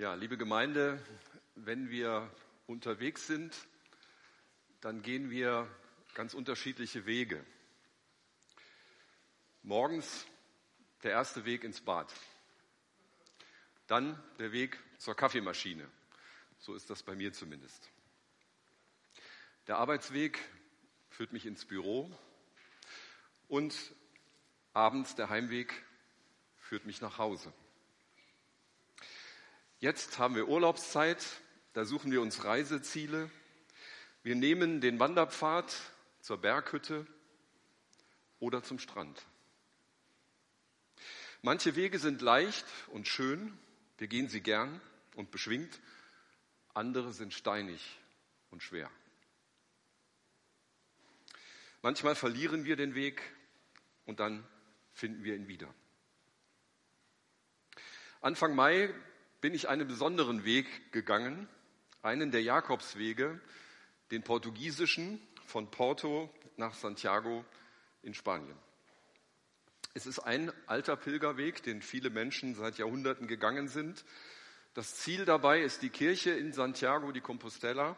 Ja, liebe Gemeinde, wenn wir unterwegs sind, dann gehen wir ganz unterschiedliche Wege. Morgens der erste Weg ins Bad, dann der Weg zur Kaffeemaschine. So ist das bei mir zumindest. Der Arbeitsweg führt mich ins Büro und abends der Heimweg führt mich nach Hause. Jetzt haben wir Urlaubszeit, da suchen wir uns Reiseziele. Wir nehmen den Wanderpfad zur Berghütte oder zum Strand. Manche Wege sind leicht und schön, wir gehen sie gern und beschwingt, andere sind steinig und schwer. Manchmal verlieren wir den Weg und dann finden wir ihn wieder. Anfang Mai bin ich einen besonderen Weg gegangen, einen der Jakobswege, den portugiesischen von Porto nach Santiago in Spanien. Es ist ein alter Pilgerweg, den viele Menschen seit Jahrhunderten gegangen sind. Das Ziel dabei ist die Kirche in Santiago de Compostela,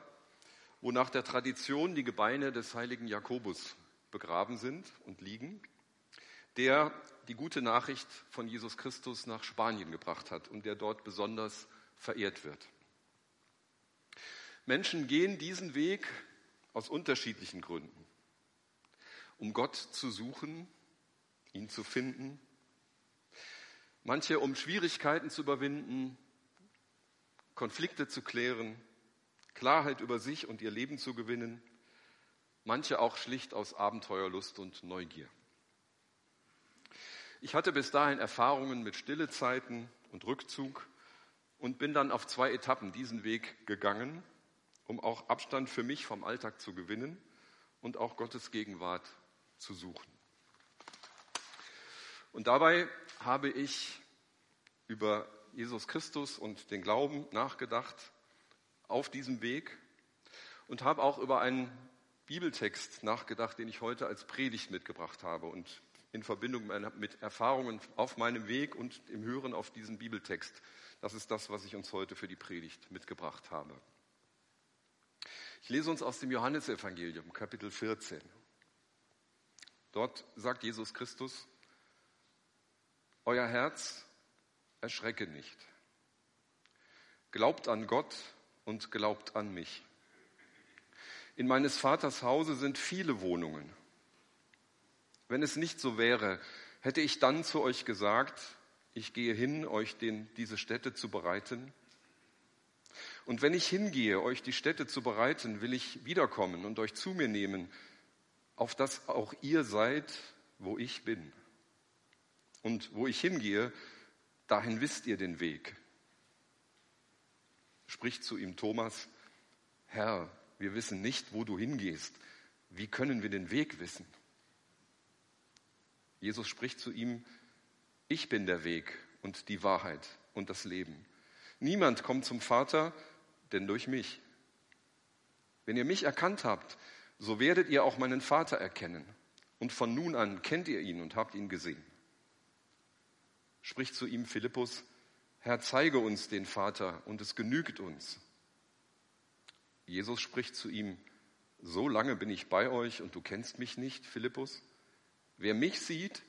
wo nach der Tradition die Gebeine des heiligen Jakobus begraben sind und liegen, der die gute Nachricht von Jesus Christus nach Spanien gebracht hat und der dort besonders verehrt wird. Menschen gehen diesen Weg aus unterschiedlichen Gründen, um Gott zu suchen, ihn zu finden, manche um Schwierigkeiten zu überwinden, Konflikte zu klären, Klarheit über sich und ihr Leben zu gewinnen, manche auch schlicht aus Abenteuerlust und Neugier. Ich hatte bis dahin Erfahrungen mit Stillezeiten und Rückzug und bin dann auf zwei Etappen diesen Weg gegangen, um auch Abstand für mich vom Alltag zu gewinnen und auch Gottes Gegenwart zu suchen. Und dabei habe ich über Jesus Christus und den Glauben nachgedacht auf diesem Weg und habe auch über einen Bibeltext nachgedacht, den ich heute als Predigt mitgebracht habe. Und in Verbindung mit Erfahrungen auf meinem Weg und im Hören auf diesen Bibeltext. Das ist das, was ich uns heute für die Predigt mitgebracht habe. Ich lese uns aus dem Johannesevangelium, Kapitel 14. Dort sagt Jesus Christus, Euer Herz erschrecke nicht. Glaubt an Gott und glaubt an mich. In meines Vaters Hause sind viele Wohnungen. Wenn es nicht so wäre, hätte ich dann zu euch gesagt, ich gehe hin, euch den, diese Städte zu bereiten. Und wenn ich hingehe, euch die Städte zu bereiten, will ich wiederkommen und euch zu mir nehmen, auf dass auch ihr seid, wo ich bin. Und wo ich hingehe, dahin wisst ihr den Weg. Spricht zu ihm Thomas, Herr, wir wissen nicht, wo du hingehst. Wie können wir den Weg wissen? Jesus spricht zu ihm, ich bin der Weg und die Wahrheit und das Leben. Niemand kommt zum Vater, denn durch mich. Wenn ihr mich erkannt habt, so werdet ihr auch meinen Vater erkennen. Und von nun an kennt ihr ihn und habt ihn gesehen. Spricht zu ihm Philippus, Herr, zeige uns den Vater und es genügt uns. Jesus spricht zu ihm, so lange bin ich bei euch und du kennst mich nicht, Philippus? Wer mich sieht,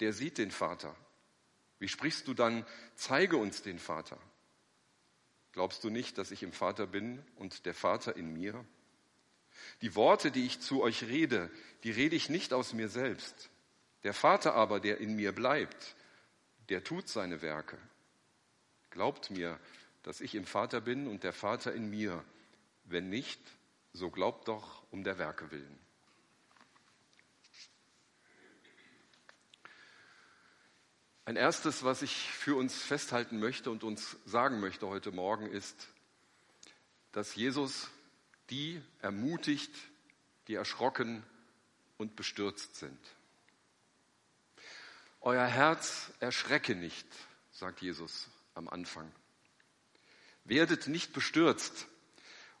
der sieht den Vater. Wie sprichst du dann, zeige uns den Vater? Glaubst du nicht, dass ich im Vater bin und der Vater in mir? Die Worte, die ich zu euch rede, die rede ich nicht aus mir selbst. Der Vater aber, der in mir bleibt, der tut seine Werke. Glaubt mir, dass ich im Vater bin und der Vater in mir. Wenn nicht, so glaubt doch um der Werke willen. Ein erstes, was ich für uns festhalten möchte und uns sagen möchte heute Morgen, ist, dass Jesus die ermutigt, die erschrocken und bestürzt sind. Euer Herz erschrecke nicht, sagt Jesus am Anfang. Werdet nicht bestürzt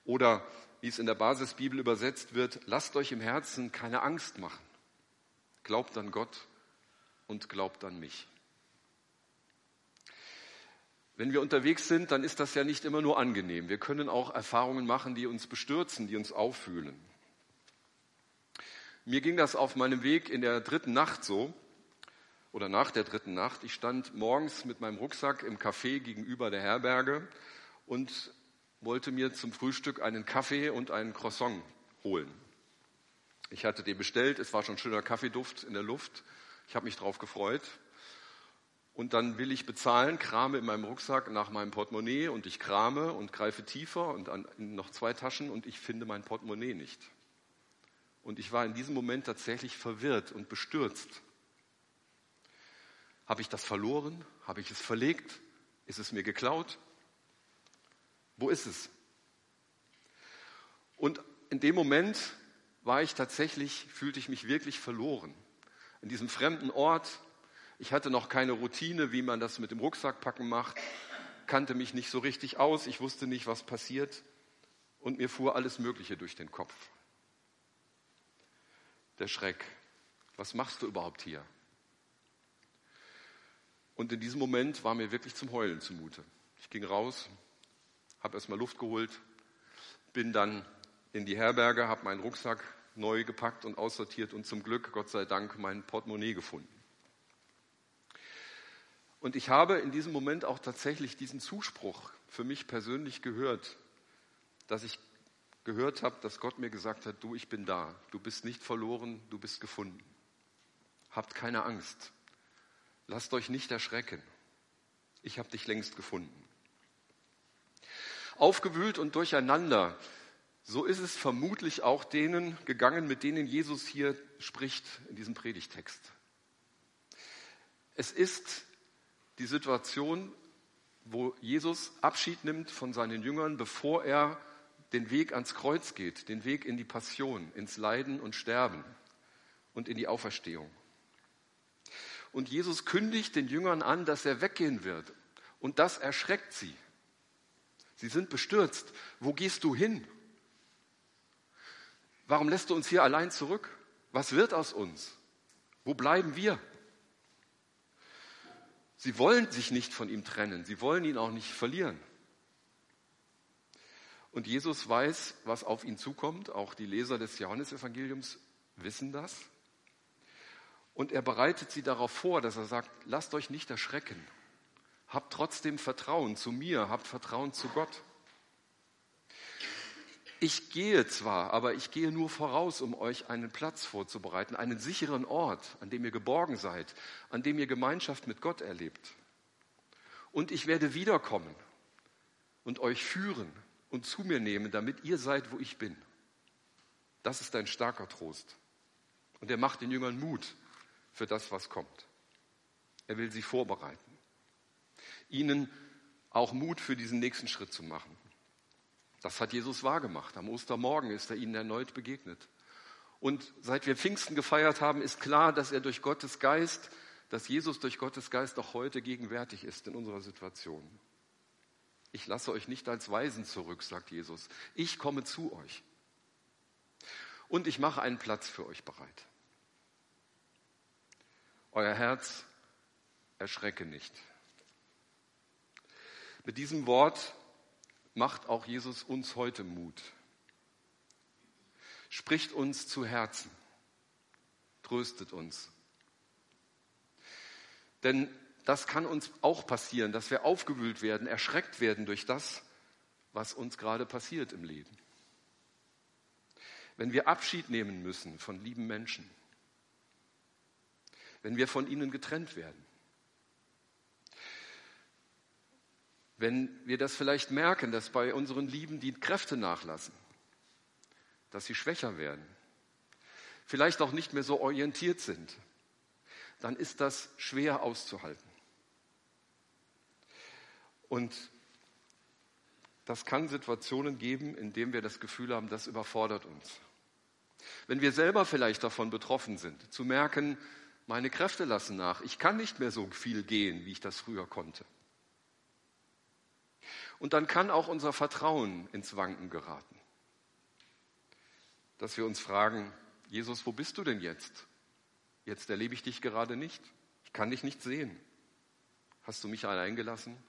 oder, wie es in der Basisbibel übersetzt wird, lasst euch im Herzen keine Angst machen. Glaubt an Gott und glaubt an mich. Wenn wir unterwegs sind, dann ist das ja nicht immer nur angenehm. Wir können auch Erfahrungen machen, die uns bestürzen, die uns auffühlen. Mir ging das auf meinem Weg in der dritten Nacht so, oder nach der dritten Nacht. Ich stand morgens mit meinem Rucksack im Café gegenüber der Herberge und wollte mir zum Frühstück einen Kaffee und einen Croissant holen. Ich hatte den bestellt, es war schon schöner Kaffeeduft in der Luft. Ich habe mich darauf gefreut. Und dann will ich bezahlen, krame in meinem Rucksack nach meinem Portemonnaie und ich krame und greife tiefer und an noch zwei Taschen und ich finde mein Portemonnaie nicht. Und ich war in diesem Moment tatsächlich verwirrt und bestürzt. Habe ich das verloren? Habe ich es verlegt? Ist es mir geklaut? Wo ist es? Und in dem Moment war ich tatsächlich, fühlte ich mich wirklich verloren. In diesem fremden Ort, ich hatte noch keine Routine, wie man das mit dem Rucksackpacken macht, kannte mich nicht so richtig aus, ich wusste nicht, was passiert und mir fuhr alles Mögliche durch den Kopf. Der Schreck, was machst du überhaupt hier? Und in diesem Moment war mir wirklich zum Heulen zumute. Ich ging raus, habe erstmal Luft geholt, bin dann in die Herberge, habe meinen Rucksack neu gepackt und aussortiert und zum Glück, Gott sei Dank, mein Portemonnaie gefunden. Und ich habe in diesem Moment auch tatsächlich diesen Zuspruch für mich persönlich gehört, dass ich gehört habe, dass Gott mir gesagt hat, du, ich bin da, du bist nicht verloren, du bist gefunden. Habt keine Angst, lasst euch nicht erschrecken, ich habe dich längst gefunden. Aufgewühlt und durcheinander, so ist es vermutlich auch denen gegangen, mit denen Jesus hier spricht in diesem Predigtext. Es ist die Situation, wo Jesus Abschied nimmt von seinen Jüngern, bevor er den Weg ans Kreuz geht, den Weg in die Passion, ins Leiden und Sterben und in die Auferstehung. Und Jesus kündigt den Jüngern an, dass er weggehen wird. Und das erschreckt sie. Sie sind bestürzt. Wo gehst du hin? Warum lässt du uns hier allein zurück? Was wird aus uns? Wo bleiben wir? Sie wollen sich nicht von ihm trennen. Sie wollen ihn auch nicht verlieren. Und Jesus weiß, was auf ihn zukommt. Auch die Leser des Johannesevangeliums wissen das. Und er bereitet sie darauf vor, dass er sagt, lasst euch nicht erschrecken. Habt trotzdem Vertrauen zu mir, habt Vertrauen zu Gott. Ich gehe zwar, aber ich gehe nur voraus, um euch einen Platz vorzubereiten, einen sicheren Ort, an dem ihr geborgen seid, an dem ihr Gemeinschaft mit Gott erlebt. Und ich werde wiederkommen und euch führen und zu mir nehmen, damit ihr seid, wo ich bin. Das ist ein starker Trost. Und er macht den Jüngern Mut für das, was kommt. Er will sie vorbereiten. Ihnen auch Mut für diesen nächsten Schritt zu machen. Das hat Jesus wahrgemacht. Am Ostermorgen ist er ihnen erneut begegnet. Und seit wir Pfingsten gefeiert haben, ist klar, dass er durch Gottes Geist, dass Jesus durch Gottes Geist auch heute gegenwärtig ist in unserer Situation. Ich lasse euch nicht als Weisen zurück, sagt Jesus. Ich komme zu euch. Und ich mache einen Platz für euch bereit. Euer Herz erschrecke nicht. Mit diesem Wort macht auch Jesus uns heute Mut. Spricht uns zu Herzen, tröstet uns. Denn das kann uns auch passieren, dass wir aufgewühlt werden, erschreckt werden durch das, was uns gerade passiert im Leben. Wenn wir Abschied nehmen müssen von lieben Menschen, wenn wir von ihnen getrennt werden, wenn wir das vielleicht merken, dass bei unseren Lieben die Kräfte nachlassen, dass sie schwächer werden, vielleicht auch nicht mehr so orientiert sind, dann ist das schwer auszuhalten. Und das kann Situationen geben, in denen wir das Gefühl haben, das überfordert uns. Wenn wir selber vielleicht davon betroffen sind, zu merken, meine Kräfte lassen nach, ich kann nicht mehr so viel gehen, wie ich das früher konnte. Und dann kann auch unser Vertrauen ins Wanken geraten. Dass wir uns fragen, Jesus, wo bist du denn jetzt? Jetzt erlebe ich dich gerade nicht. Ich kann dich nicht sehen. Hast du mich allein gelassen?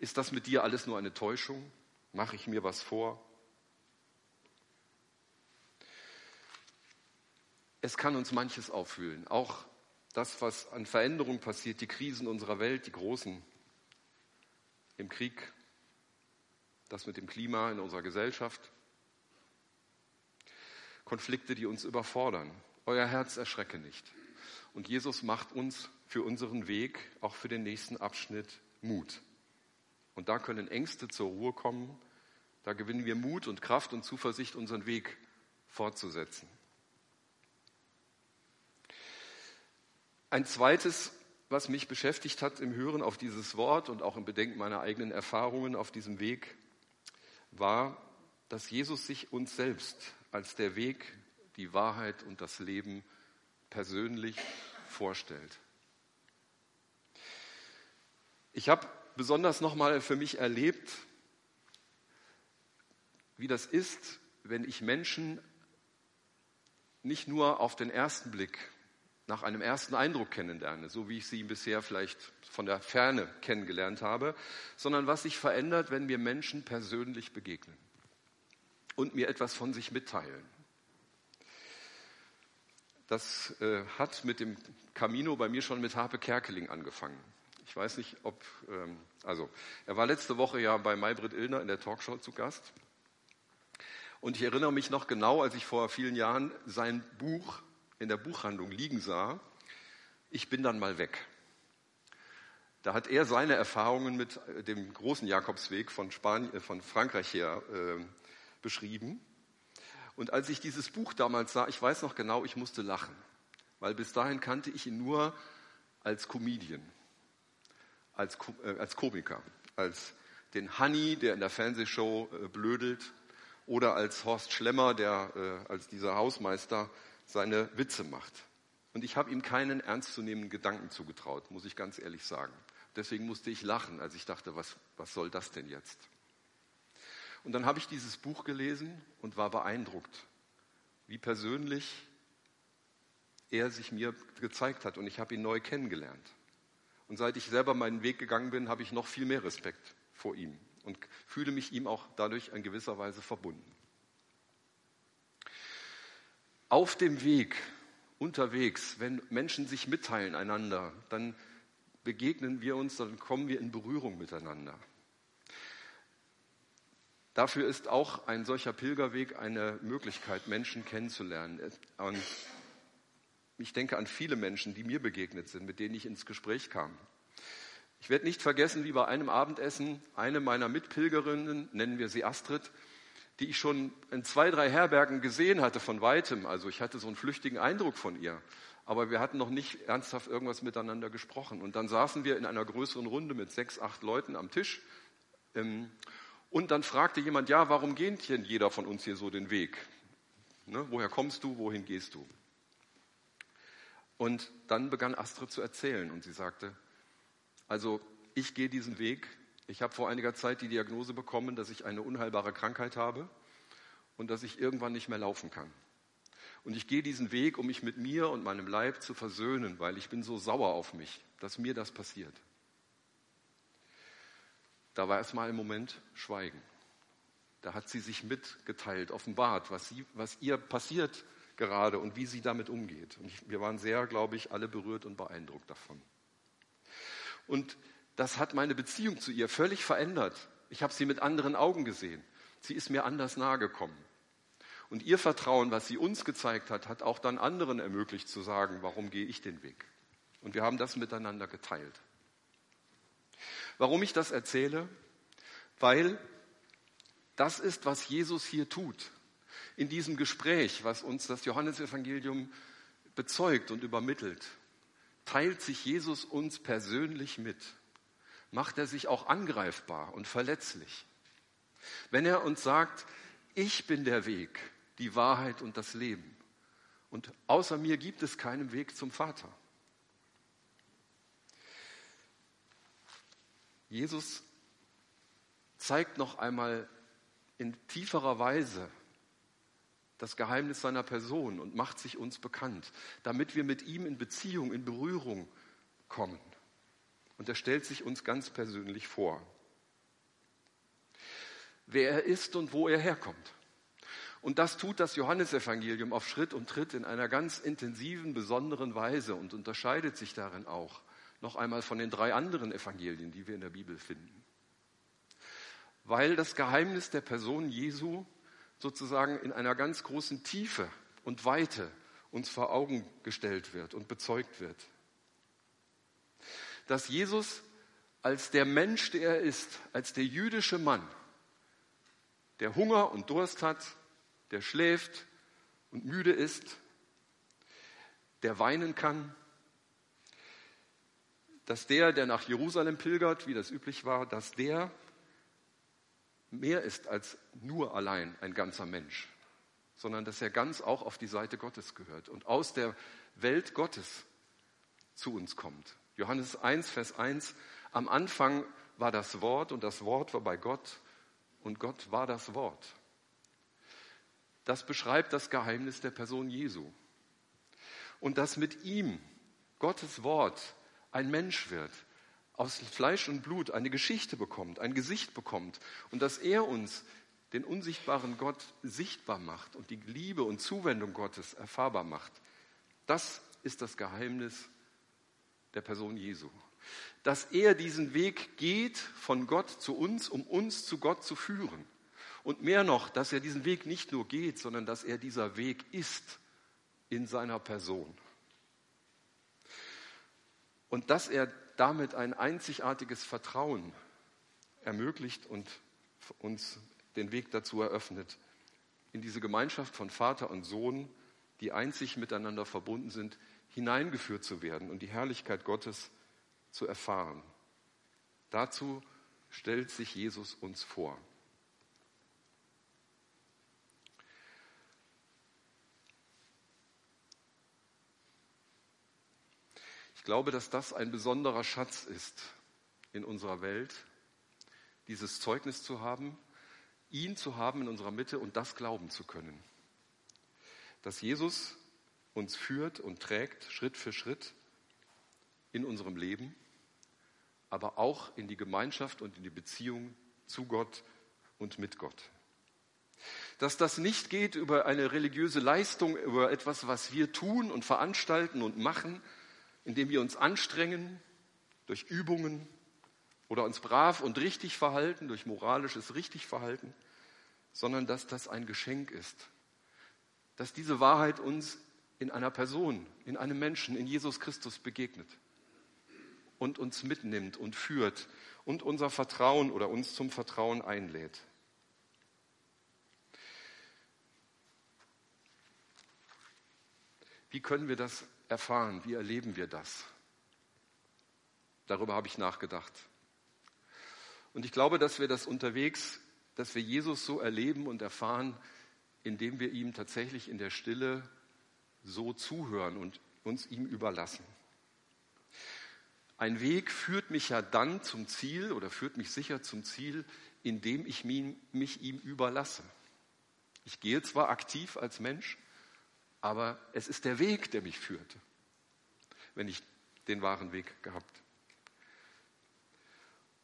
Ist das mit dir alles nur eine Täuschung? Mache ich mir was vor? Es kann uns manches auffühlen, auch das, was an Veränderungen passiert, die Krisen unserer Welt, die großen im Krieg, das mit dem Klima in unserer Gesellschaft, Konflikte, die uns überfordern. Euer Herz erschrecke nicht. Und Jesus macht uns für unseren Weg, auch für den nächsten Abschnitt, Mut. Und da können Ängste zur Ruhe kommen. Da gewinnen wir Mut und Kraft und Zuversicht, unseren Weg fortzusetzen. Ein zweites, was mich beschäftigt hat im Hören auf dieses Wort und auch im Bedenken meiner eigenen Erfahrungen auf diesem Weg, war, dass Jesus sich uns selbst als der Weg, die Wahrheit und das Leben persönlich vorstellt. Ich habe besonders nochmal für mich erlebt, wie das ist, wenn ich Menschen nicht nur auf den ersten Blick nach einem ersten Eindruck kennenlerne, so wie ich sie bisher vielleicht von der Ferne kennengelernt habe, sondern was sich verändert, wenn mir Menschen persönlich begegnen und mir etwas von sich mitteilen. Das äh, hat mit dem Camino bei mir schon mit Harpe Kerkeling angefangen. Ich weiß nicht, ob, ähm, also er war letzte Woche ja bei Maybrit Illner in der Talkshow zu Gast. Und ich erinnere mich noch genau, als ich vor vielen Jahren sein Buch in der Buchhandlung liegen sah, ich bin dann mal weg. Da hat er seine Erfahrungen mit dem großen Jakobsweg von, Spanien, äh, von Frankreich her äh, beschrieben. Und als ich dieses Buch damals sah, ich weiß noch genau, ich musste lachen, weil bis dahin kannte ich ihn nur als Comedian, als, äh, als Komiker, als den Honey, der in der Fernsehshow äh, blödelt, oder als Horst Schlemmer, der äh, als dieser Hausmeister seine Witze macht. Und ich habe ihm keinen ernstzunehmenden Gedanken zugetraut, muss ich ganz ehrlich sagen. Deswegen musste ich lachen, als ich dachte, was, was soll das denn jetzt? Und dann habe ich dieses Buch gelesen und war beeindruckt, wie persönlich er sich mir gezeigt hat und ich habe ihn neu kennengelernt. Und seit ich selber meinen Weg gegangen bin, habe ich noch viel mehr Respekt vor ihm und fühle mich ihm auch dadurch in gewisser Weise verbunden. Auf dem Weg, unterwegs, wenn Menschen sich mitteilen einander, dann begegnen wir uns, dann kommen wir in Berührung miteinander. Dafür ist auch ein solcher Pilgerweg eine Möglichkeit, Menschen kennenzulernen. Ich denke an viele Menschen, die mir begegnet sind, mit denen ich ins Gespräch kam. Ich werde nicht vergessen, wie bei einem Abendessen eine meiner Mitpilgerinnen, nennen wir sie Astrid, die ich schon in zwei, drei Herbergen gesehen hatte von weitem. Also ich hatte so einen flüchtigen Eindruck von ihr. Aber wir hatten noch nicht ernsthaft irgendwas miteinander gesprochen. Und dann saßen wir in einer größeren Runde mit sechs, acht Leuten am Tisch. Ähm, und dann fragte jemand, ja, warum geht denn jeder von uns hier so den Weg? Ne, woher kommst du, wohin gehst du? Und dann begann Astrid zu erzählen und sie sagte, also ich gehe diesen Weg, ich habe vor einiger Zeit die Diagnose bekommen, dass ich eine unheilbare Krankheit habe und dass ich irgendwann nicht mehr laufen kann. Und ich gehe diesen Weg, um mich mit mir und meinem Leib zu versöhnen, weil ich bin so sauer auf mich, dass mir das passiert. Da war erstmal im Moment Schweigen. Da hat sie sich mitgeteilt, offenbart, was, sie, was ihr passiert gerade und wie sie damit umgeht. Und ich, wir waren sehr, glaube ich, alle berührt und beeindruckt davon. Und das hat meine Beziehung zu ihr völlig verändert. Ich habe sie mit anderen Augen gesehen. Sie ist mir anders nahe gekommen. Und ihr Vertrauen, was sie uns gezeigt hat, hat auch dann anderen ermöglicht zu sagen, warum gehe ich den Weg? Und wir haben das miteinander geteilt. Warum ich das erzähle? Weil das ist, was Jesus hier tut. In diesem Gespräch, was uns das Johannesevangelium bezeugt und übermittelt, teilt sich Jesus uns persönlich mit macht er sich auch angreifbar und verletzlich. Wenn er uns sagt, ich bin der Weg, die Wahrheit und das Leben. Und außer mir gibt es keinen Weg zum Vater. Jesus zeigt noch einmal in tieferer Weise das Geheimnis seiner Person und macht sich uns bekannt, damit wir mit ihm in Beziehung, in Berührung kommen. Und er stellt sich uns ganz persönlich vor. wer er ist und wo er herkommt. Und das tut das Johannesevangelium auf Schritt und Tritt in einer ganz intensiven, besonderen Weise und unterscheidet sich darin auch noch einmal von den drei anderen Evangelien, die wir in der Bibel finden. Weil das Geheimnis der Person Jesu sozusagen in einer ganz großen Tiefe und Weite uns vor Augen gestellt wird und bezeugt wird. Dass Jesus als der Mensch, der er ist, als der jüdische Mann, der Hunger und Durst hat, der schläft und müde ist, der weinen kann, dass der, der nach Jerusalem pilgert, wie das üblich war, dass der mehr ist als nur allein ein ganzer Mensch, sondern dass er ganz auch auf die Seite Gottes gehört und aus der Welt Gottes zu uns kommt. Johannes 1, Vers 1, am Anfang war das Wort und das Wort war bei Gott und Gott war das Wort. Das beschreibt das Geheimnis der Person Jesu. Und dass mit ihm Gottes Wort ein Mensch wird, aus Fleisch und Blut eine Geschichte bekommt, ein Gesicht bekommt und dass er uns den unsichtbaren Gott sichtbar macht und die Liebe und Zuwendung Gottes erfahrbar macht. Das ist das Geheimnis der Person Jesu. Dass er diesen Weg geht von Gott zu uns, um uns zu Gott zu führen. Und mehr noch, dass er diesen Weg nicht nur geht, sondern dass er dieser Weg ist in seiner Person. Und dass er damit ein einzigartiges Vertrauen ermöglicht und uns den Weg dazu eröffnet, in diese Gemeinschaft von Vater und Sohn, die einzig miteinander verbunden sind, hineingeführt zu werden und die Herrlichkeit Gottes zu erfahren. Dazu stellt sich Jesus uns vor. glaube, dass das ein besonderer Schatz ist in unserer Welt, dieses Zeugnis zu haben, ihn zu haben in unserer Mitte und das glauben zu können. Dass Jesus uns führt und trägt Schritt für Schritt in unserem Leben, aber auch in die Gemeinschaft und in die Beziehung zu Gott und mit Gott. Dass das nicht geht über eine religiöse Leistung, über etwas, was wir tun und veranstalten und machen, indem wir uns anstrengen durch Übungen oder uns brav und richtig verhalten durch moralisches Richtigverhalten, sondern dass das ein Geschenk ist. Dass diese Wahrheit uns in einer Person, in einem Menschen, in Jesus Christus begegnet und uns mitnimmt und führt und unser Vertrauen oder uns zum Vertrauen einlädt. Wie können wir das erfahren? Wie erleben wir das? Darüber habe ich nachgedacht. Und ich glaube, dass wir das unterwegs, dass wir Jesus so erleben und erfahren, indem wir ihm tatsächlich in der Stille so zuhören und uns ihm überlassen. Ein Weg führt mich ja dann zum Ziel oder führt mich sicher zum Ziel, indem ich mich ihm überlasse. Ich gehe zwar aktiv als Mensch, aber es ist der Weg, der mich führt, wenn ich den wahren Weg gehabt.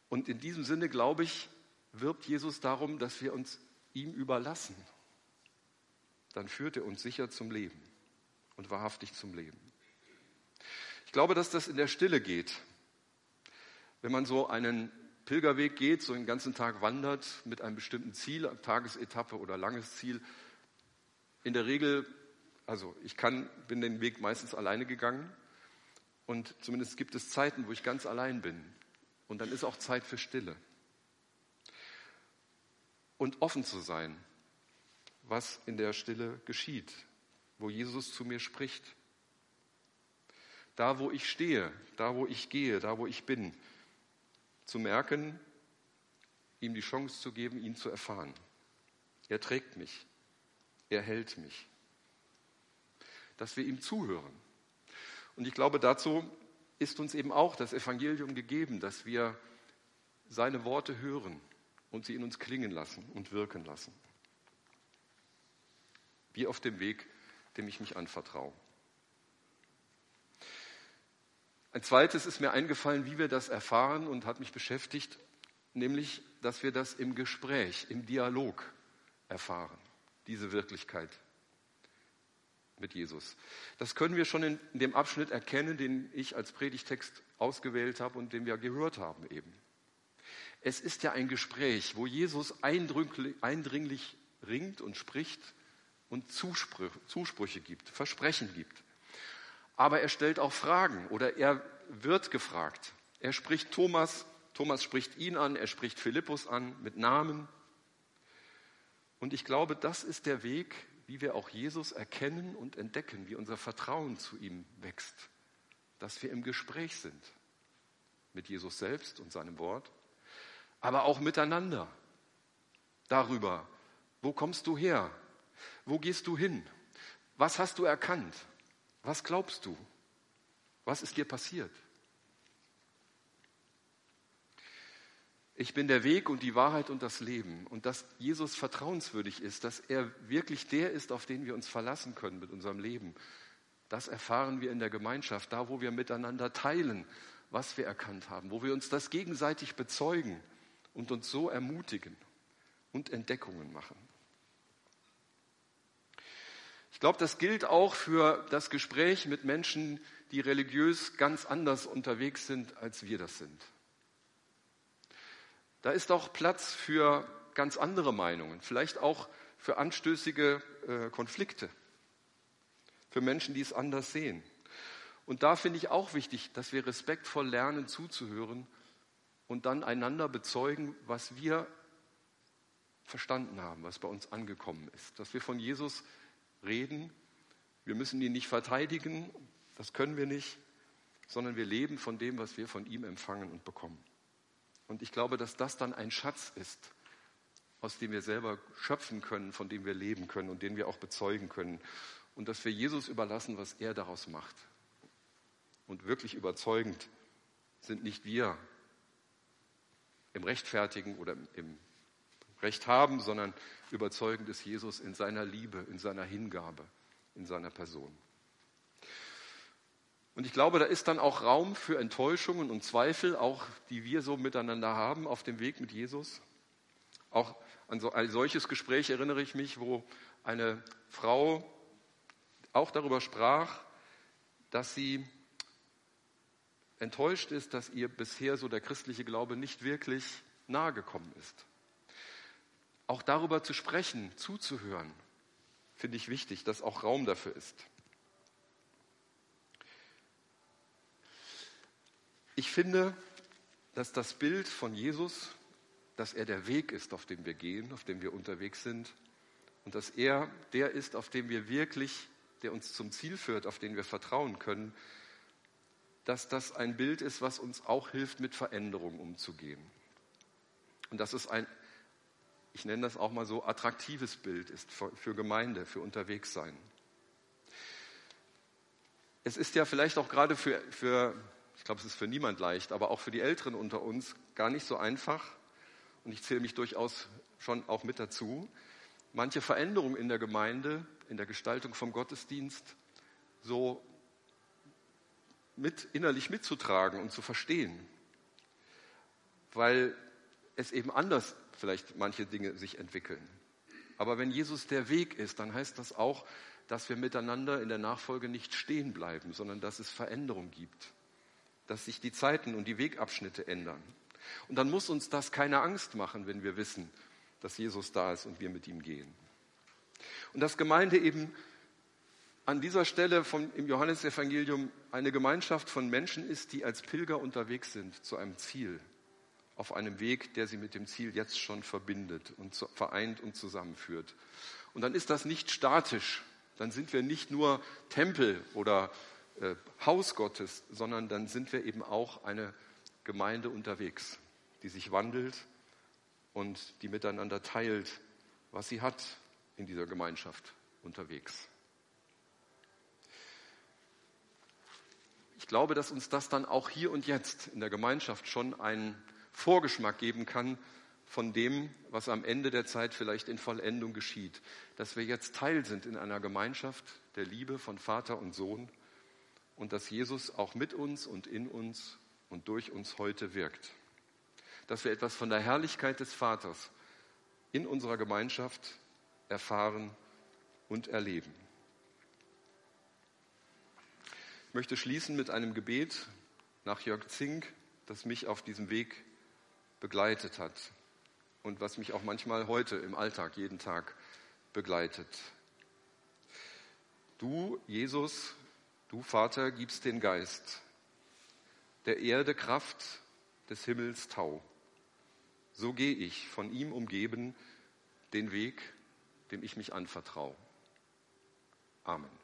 Und in diesem Sinne, glaube ich, wirbt Jesus darum, dass wir uns ihm überlassen. Dann führt er uns sicher zum Leben und wahrhaftig zum Leben. Ich glaube, dass das in der Stille geht. Wenn man so einen Pilgerweg geht, so einen ganzen Tag wandert mit einem bestimmten Ziel, Tagesetappe oder langes Ziel, in der Regel also ich kann, bin den Weg meistens alleine gegangen und zumindest gibt es Zeiten, wo ich ganz allein bin. Und dann ist auch Zeit für Stille. Und offen zu sein, was in der Stille geschieht, wo Jesus zu mir spricht. Da, wo ich stehe, da, wo ich gehe, da, wo ich bin, zu merken, ihm die Chance zu geben, ihn zu erfahren. Er trägt mich, er hält mich dass wir ihm zuhören. Und ich glaube, dazu ist uns eben auch das Evangelium gegeben, dass wir seine Worte hören und sie in uns klingen lassen und wirken lassen. Wie auf dem Weg, dem ich mich anvertraue. Ein zweites ist mir eingefallen, wie wir das erfahren und hat mich beschäftigt. nämlich, dass wir das im Gespräch, im Dialog erfahren, diese Wirklichkeit mit Jesus. Das können wir schon in dem Abschnitt erkennen, den ich als Predigtext ausgewählt habe und den wir gehört haben eben. Es ist ja ein Gespräch, wo Jesus eindringlich ringt und spricht und Zusprüche, Zusprüche gibt, Versprechen gibt. Aber er stellt auch Fragen oder er wird gefragt. Er spricht Thomas, Thomas spricht ihn an, er spricht Philippus an mit Namen. Und ich glaube, das ist der Weg, wie wir auch Jesus erkennen und entdecken, wie unser Vertrauen zu ihm wächst, dass wir im Gespräch sind mit Jesus selbst und seinem Wort, aber auch miteinander darüber, wo kommst du her, wo gehst du hin, was hast du erkannt, was glaubst du, was ist dir passiert. Ich bin der Weg und die Wahrheit und das Leben. Und dass Jesus vertrauenswürdig ist, dass er wirklich der ist, auf den wir uns verlassen können mit unserem Leben, das erfahren wir in der Gemeinschaft, da wo wir miteinander teilen, was wir erkannt haben, wo wir uns das gegenseitig bezeugen und uns so ermutigen und Entdeckungen machen. Ich glaube, das gilt auch für das Gespräch mit Menschen, die religiös ganz anders unterwegs sind, als wir das sind. Da ist auch Platz für ganz andere Meinungen, vielleicht auch für anstößige äh, Konflikte, für Menschen, die es anders sehen. Und da finde ich auch wichtig, dass wir respektvoll lernen zuzuhören und dann einander bezeugen, was wir verstanden haben, was bei uns angekommen ist. Dass wir von Jesus reden, wir müssen ihn nicht verteidigen, das können wir nicht, sondern wir leben von dem, was wir von ihm empfangen und bekommen. Und ich glaube, dass das dann ein Schatz ist, aus dem wir selber schöpfen können, von dem wir leben können und den wir auch bezeugen können. Und dass wir Jesus überlassen, was er daraus macht. Und wirklich überzeugend sind nicht wir im Rechtfertigen oder im Recht haben, sondern überzeugend ist Jesus in seiner Liebe, in seiner Hingabe, in seiner Person. Und ich glaube, da ist dann auch Raum für Enttäuschungen und Zweifel, auch die wir so miteinander haben auf dem Weg mit Jesus. Auch an so ein solches Gespräch erinnere ich mich, wo eine Frau auch darüber sprach, dass sie enttäuscht ist, dass ihr bisher so der christliche Glaube nicht wirklich nahe gekommen ist. Auch darüber zu sprechen, zuzuhören, finde ich wichtig, dass auch Raum dafür ist. Ich finde, dass das Bild von Jesus, dass er der Weg ist, auf dem wir gehen, auf dem wir unterwegs sind und dass er der ist, auf dem wir wirklich, der uns zum Ziel führt, auf den wir vertrauen können, dass das ein Bild ist, was uns auch hilft, mit Veränderung umzugehen. Und dass es ein, ich nenne das auch mal so, attraktives Bild ist für Gemeinde, für Unterwegssein. Es ist ja vielleicht auch gerade für, für ich glaube, es ist für niemand leicht, aber auch für die Älteren unter uns gar nicht so einfach. Und ich zähle mich durchaus schon auch mit dazu. Manche Veränderungen in der Gemeinde, in der Gestaltung vom Gottesdienst, so mit, innerlich mitzutragen und zu verstehen. Weil es eben anders vielleicht manche Dinge sich entwickeln. Aber wenn Jesus der Weg ist, dann heißt das auch, dass wir miteinander in der Nachfolge nicht stehen bleiben, sondern dass es Veränderung gibt dass sich die Zeiten und die Wegabschnitte ändern. Und dann muss uns das keine Angst machen, wenn wir wissen, dass Jesus da ist und wir mit ihm gehen. Und dass Gemeinde eben an dieser Stelle vom, im Johannesevangelium eine Gemeinschaft von Menschen ist, die als Pilger unterwegs sind zu einem Ziel, auf einem Weg, der sie mit dem Ziel jetzt schon verbindet und vereint und zusammenführt. Und dann ist das nicht statisch, dann sind wir nicht nur Tempel oder äh, Haus Gottes, sondern dann sind wir eben auch eine Gemeinde unterwegs, die sich wandelt und die miteinander teilt, was sie hat in dieser Gemeinschaft unterwegs. Ich glaube, dass uns das dann auch hier und jetzt in der Gemeinschaft schon einen Vorgeschmack geben kann von dem, was am Ende der Zeit vielleicht in Vollendung geschieht. Dass wir jetzt Teil sind in einer Gemeinschaft der Liebe von Vater und Sohn und dass Jesus auch mit uns und in uns und durch uns heute wirkt. dass wir etwas von der Herrlichkeit des Vaters in unserer Gemeinschaft erfahren und erleben. Ich möchte schließen mit einem Gebet nach Jörg Zink, das mich auf diesem Weg begleitet hat und was mich auch manchmal heute im Alltag, jeden Tag begleitet. Du, Jesus, du Vater, gibst den Geist, der Erde Kraft, des Himmels Tau. So gehe ich, von ihm umgeben, den Weg, dem ich mich anvertraue. Amen.